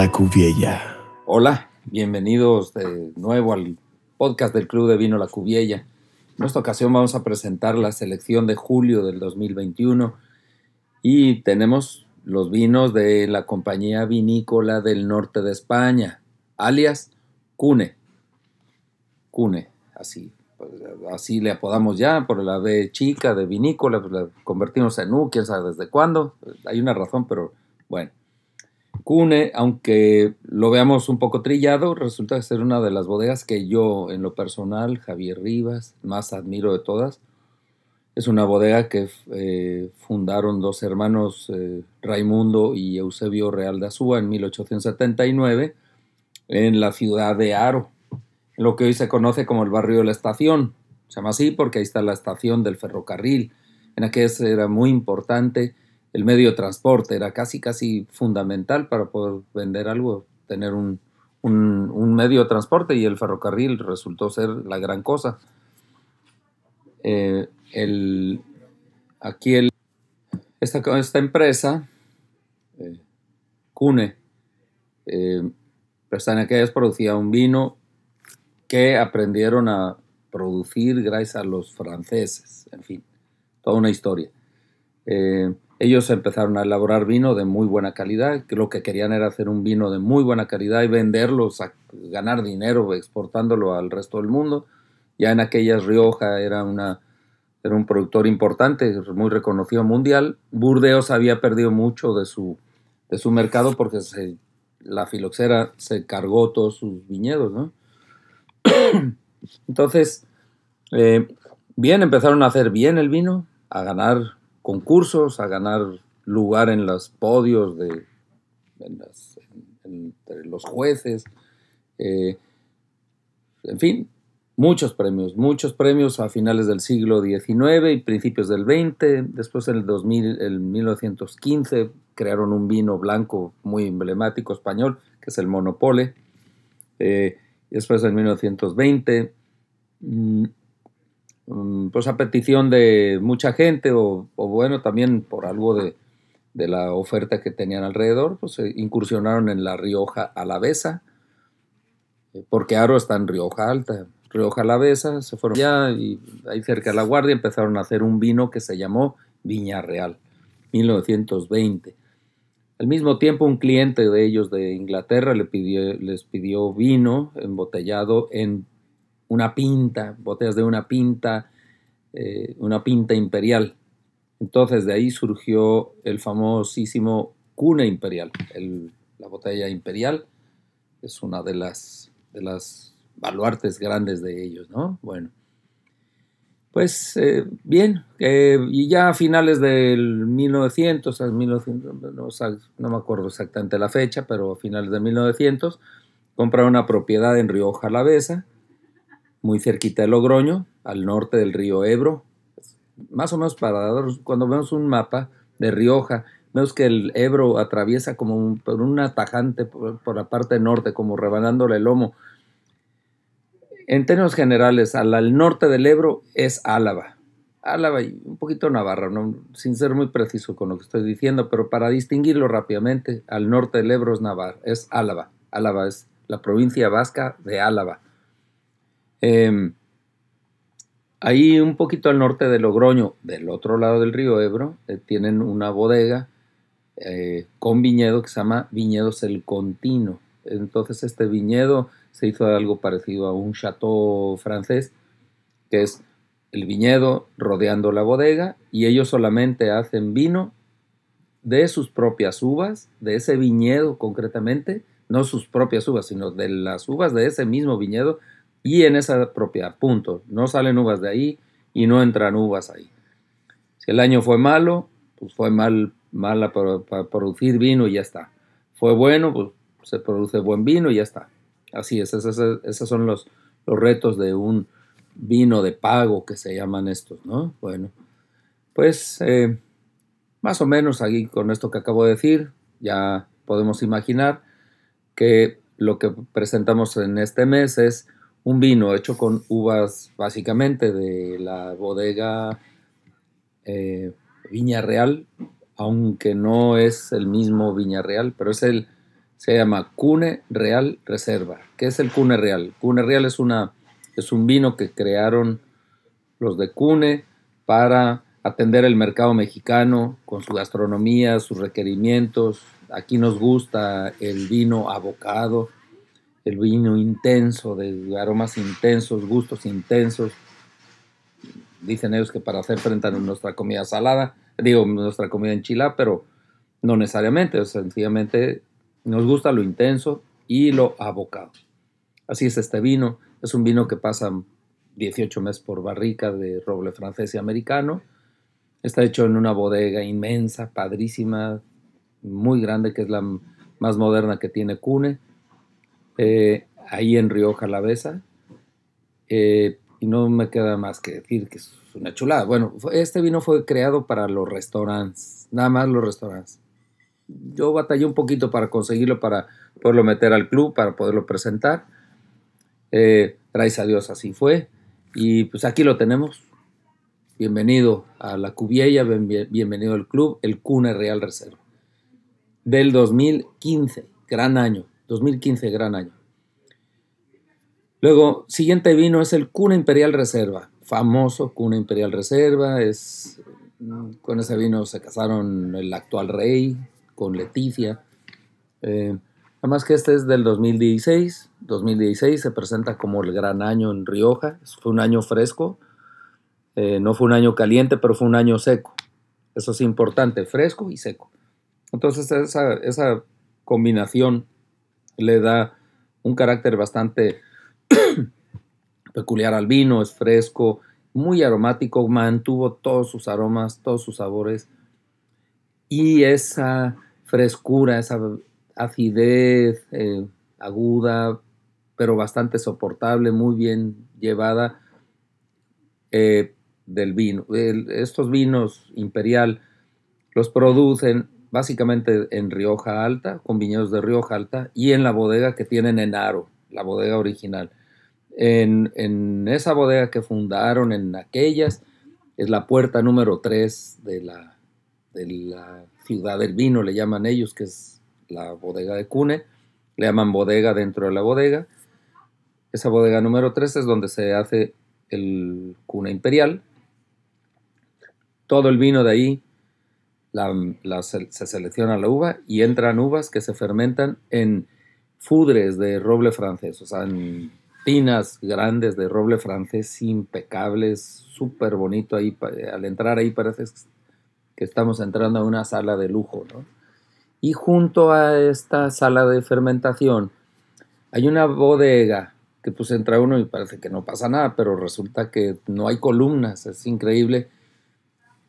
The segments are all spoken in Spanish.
La Cuviella. Hola, bienvenidos de nuevo al podcast del Club de Vino La Cuviella. En esta ocasión vamos a presentar la selección de julio del 2021 y tenemos los vinos de la compañía vinícola del norte de España, alias Cune. Cune, así, pues, así le apodamos ya por la B chica de vinícola, pues la convertimos en U, quién sabe desde cuándo. Hay una razón, pero bueno. Cune, aunque lo veamos un poco trillado, resulta ser una de las bodegas que yo, en lo personal, Javier Rivas, más admiro de todas. Es una bodega que eh, fundaron dos hermanos, eh, Raimundo y Eusebio Real de Azúa, en 1879, en la ciudad de Aro, lo que hoy se conoce como el barrio de la estación. Se llama así porque ahí está la estación del ferrocarril. En aquel era muy importante el medio de transporte era casi, casi fundamental para poder vender algo, tener un, medio de transporte y el ferrocarril resultó ser la gran cosa. Eh, aquí el, esta, esta empresa, eh, Cune, eh, pues aquellas producía un vino que aprendieron a producir gracias a los franceses, en fin, toda una historia. Eh, ellos empezaron a elaborar vino de muy buena calidad, que lo que querían era hacer un vino de muy buena calidad y venderlo, ganar dinero exportándolo al resto del mundo. Ya en aquellas Rioja era, una, era un productor importante, muy reconocido mundial. Burdeos había perdido mucho de su, de su mercado porque la filoxera se cargó todos sus viñedos, ¿no? Entonces, eh, bien, empezaron a hacer bien el vino, a ganar concursos, a ganar lugar en los podios de entre los jueces, eh, en fin, muchos premios, muchos premios a finales del siglo XIX y principios del XX. Después en el 2000, en 1915 crearon un vino blanco muy emblemático español, que es el Monopole. Eh, después en 1920 Mm, pues a petición de mucha gente o, bueno, también por algo de, la oferta que tenían alrededor, pues incursionaron en la Rioja Alavesa, eh, porque Aro está en Rioja Alta, Rioja Alavesa, se fueron allá y ahí cerca de La Guardia empezaron a hacer un vino que se llamó Viña Real, 1920. Al mismo tiempo, un cliente de ellos de Inglaterra les pidió vino embotellado en una pinta, botellas de una pinta, eh, una pinta imperial. Entonces de ahí surgió el famosísimo cuna imperial, la botella imperial, es una de las, de las baluartes grandes de ellos, ¿no? Bueno, pues eh, bien, eh, y ya a finales del 1900, 1900 no, me acuerdo exactamente la fecha, pero a finales de 1900, compraron una propiedad en Rioja Alavesa, muy cerquita de Logroño, al norte del río Ebro. Más o menos para cuando vemos un mapa de Rioja, vemos que el Ebro atraviesa como por una tajante por, la parte norte, como rebanándole el lomo. En términos generales, al, norte del Ebro es Álava. Álava y un poquito Navarra, ¿no? sin ser muy preciso con lo que estoy diciendo, pero para distinguirlo rápidamente, al norte del Ebro es Navarra, es Álava. Álava es la provincia vasca de Álava. Em, ahí un poquito al norte de Logroño, del otro lado del río Ebro, eh, tienen una bodega eh, con viñedo que se llama Viñedos El Contino. Entonces este viñedo se hizo algo parecido a un chateau francés, que es el viñedo rodeando la bodega y ellos solamente hacen vino de sus propias uvas, de ese viñedo concretamente, no sus propias uvas, sino de las uvas de ese mismo viñedo, y en esa propiedad, punto. No salen uvas de ahí y no entran uvas ahí. Si el año fue malo, pues fue mal, mala para, producir vino y ya está. Fue bueno, pues se produce buen vino y ya está. Así es, esos, son los, los retos de un vino de pago que se llaman estos, ¿no? Bueno, pues eh, más o menos aquí con esto que acabo de decir, ya podemos imaginar que lo que presentamos en este mes es un vino hecho con uvas básicamente de la bodega eh, Viña Real, aunque no es el mismo Viña Real, pero es el, Se llama Cune Real Reserva. ¿Qué es el Cune Real? Cune Real es, una, es un vino que crearon los de Cune para atender el mercado mexicano con su gastronomía, sus requerimientos. Aquí nos gusta el vino abocado, el vino intenso, de aromas intensos, gustos intensos. Dicen ellos que para hacer frente a nuestra comida salada, digo, nuestra comida enchilada, pero no necesariamente, sencillamente nos gusta lo intenso y lo abocado. Así es este vino, es un vino que pasa 18 meses por barrica de roble francés y americano. Está hecho en una bodega inmensa, padrísima, muy grande, que es la más moderna que tiene Cune, eh, ahí en Rioja Jalavesa. Eh, y no me queda más que decir que es una chulada. Bueno, este vino fue creado para los restaurantes, nada más los restaurantes. Yo batallé un poquito para conseguirlo, para poderlo meter al club, para poderlo presentar. Eh, gracias a Dios así fue. Y pues aquí lo tenemos. Bienvenido a la Cubiella, bienvenido al club, el Cune Real Reserva. Del 2015, gran año. 2015, gran año. Luego, siguiente vino es el Cuna Imperial Reserva, famoso Cuna Imperial Reserva, es, con ese vino se casaron el actual rey con Leticia. Eh, además que este es del 2016, 2016 se presenta como el gran año en Rioja, fue un año fresco, eh, no fue un año caliente, pero fue un año seco. Eso es importante, fresco y seco. Entonces esa, esa combinación le da un carácter bastante peculiar al vino, es fresco, muy aromático, mantuvo todos sus aromas, todos sus sabores y esa frescura, esa acidez eh, aguda, pero bastante soportable, muy bien llevada eh, del vino. estos vinos imperial los producen básicamente en Rioja Alta, con viñedos de Rioja Alta, y en la bodega que tienen en Aro, la bodega original. En, esa bodega que fundaron, en aquellas, es la puerta número 3 de la, de la ciudad del vino, le llaman ellos, que es la bodega de Cune, le llaman bodega dentro de la bodega. Esa bodega número 3 es donde se hace el Cune Imperial. Todo el vino de ahí se, selecciona la uva y entran uvas que se fermentan en fudres de roble francés, o sea, en tinas grandes de roble francés impecables, súper bonito ahí. Al entrar ahí parece que estamos entrando a una sala de lujo, ¿no? Y junto a esta sala de fermentación hay una bodega que pues entra uno y parece que no pasa nada, pero resulta que no hay columnas, es increíble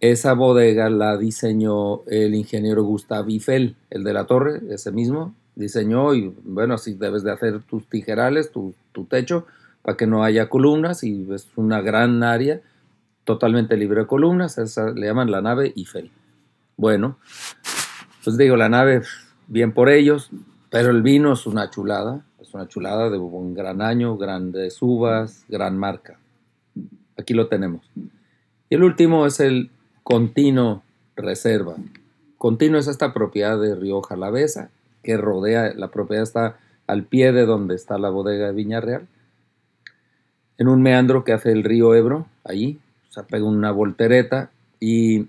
esa bodega la diseñó el ingeniero Gustav Eiffel, el de la torre, ese mismo, diseñó y bueno, así debes de hacer tus tijerales, tu, techo, para que no haya columnas y es una gran área totalmente libre de columnas, esa le llaman la nave Eiffel. Bueno, pues digo, la nave, bien por ellos, pero el vino es una chulada, es una chulada de un gran año, grandes uvas, gran marca. Aquí lo tenemos. Y el último es el Continuo Reserva. Continuo es esta propiedad de Río Jalavesa que rodea, la propiedad está al pie de donde está la bodega de Viña Real, en un meandro que hace el río Ebro, allí, se pega una voltereta y,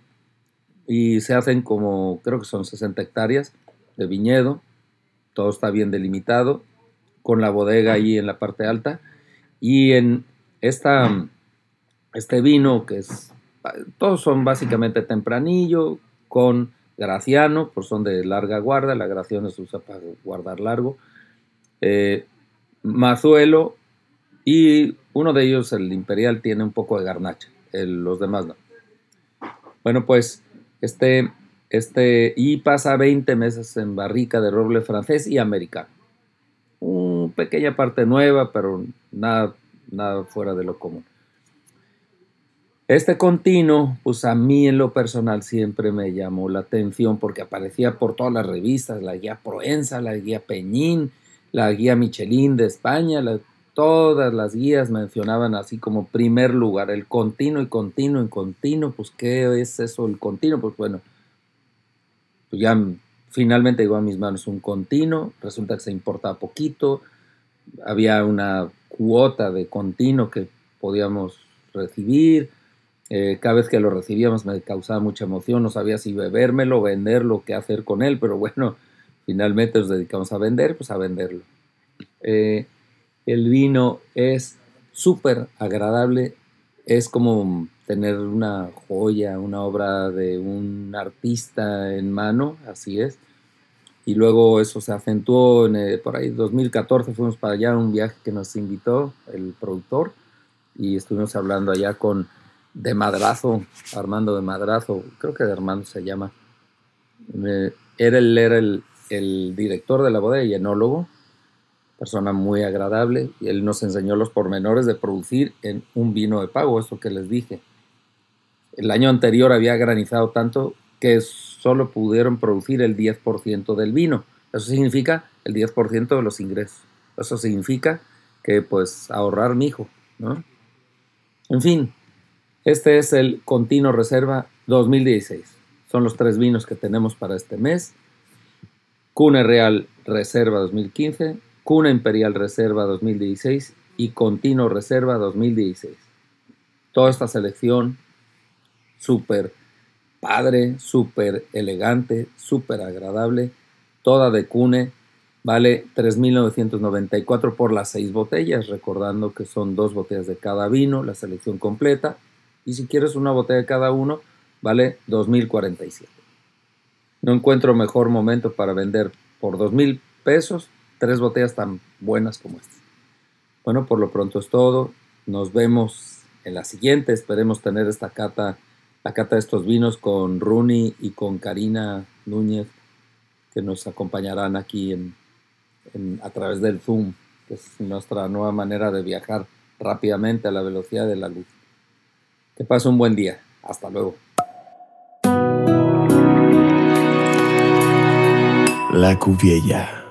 y se hacen como, creo que son 60 hectáreas de viñedo, todo está bien delimitado, con la bodega ahí en la parte alta, y en esta, este vino que es todos son básicamente tempranillo con graciano, pues son de larga guarda, la graciano se usa para guardar largo, eh, mazuelo y uno de ellos, el imperial, tiene un poco de garnacha, los demás no. Bueno, pues este, este, y pasa 20 meses en barrica de roble francés y americano. Una pequeña parte nueva, pero nada, nada fuera de lo común. Este continuo, pues a mí en lo personal siempre me llamó la atención porque aparecía por todas las revistas, la guía Proenza, la guía Peñín, la guía Michelin de España, todas las guías mencionaban así como primer lugar, el continuo y continuo y continuo, pues ¿qué es eso el continuo? Pues bueno, pues ya finalmente llegó a mis manos un continuo, resulta que se importaba poquito, había una cuota de continuo que podíamos recibir, eh, cada vez que lo recibíamos me causaba mucha emoción, no sabía si bebérmelo, venderlo, qué hacer con él, pero bueno, finalmente nos dedicamos a vender, pues a venderlo. Eh, el vino es súper agradable, es como tener una joya, una obra de un artista en mano, así es. Y luego eso se acentuó en, eh, por ahí 2014, fuimos para allá, un viaje que nos invitó el productor y estuvimos hablando allá con de Madrazo, Armando de Madrazo, creo que de Armando se llama. era él era el, el, director de la bodega y enólogo, persona muy agradable, y él nos enseñó los pormenores de producir en un vino de pago, eso que les dije. El año anterior había granizado tanto que solo pudieron producir el 10% del vino. Eso significa el 10% de los ingresos. Eso significa que pues ahorrar mi hijo, ¿no? En fin, este es el Continuo Reserva 2016. Son los tres vinos que tenemos para este mes. Cuna Real Reserva 2015, Cuna Imperial Reserva 2016 y Continuo Reserva 2016. Toda esta selección súper padre, súper elegante, súper agradable, toda de Cune, vale 3.994 por las seis botellas, recordando que son dos botellas de cada vino, la selección completa, y si quieres una botella de cada uno, vale 2.047. No encuentro mejor momento para vender por 2.000 pesos tres botellas tan buenas como estas. Bueno, por lo pronto es todo. Nos vemos en la siguiente. Esperemos tener esta cata, la cata de estos vinos con Runi y con Karina Núñez, que nos acompañarán aquí a través del Zoom, que es nuestra nueva manera de viajar rápidamente a la velocidad de la luz. Que pase un buen día. Hasta luego. La Cuviella.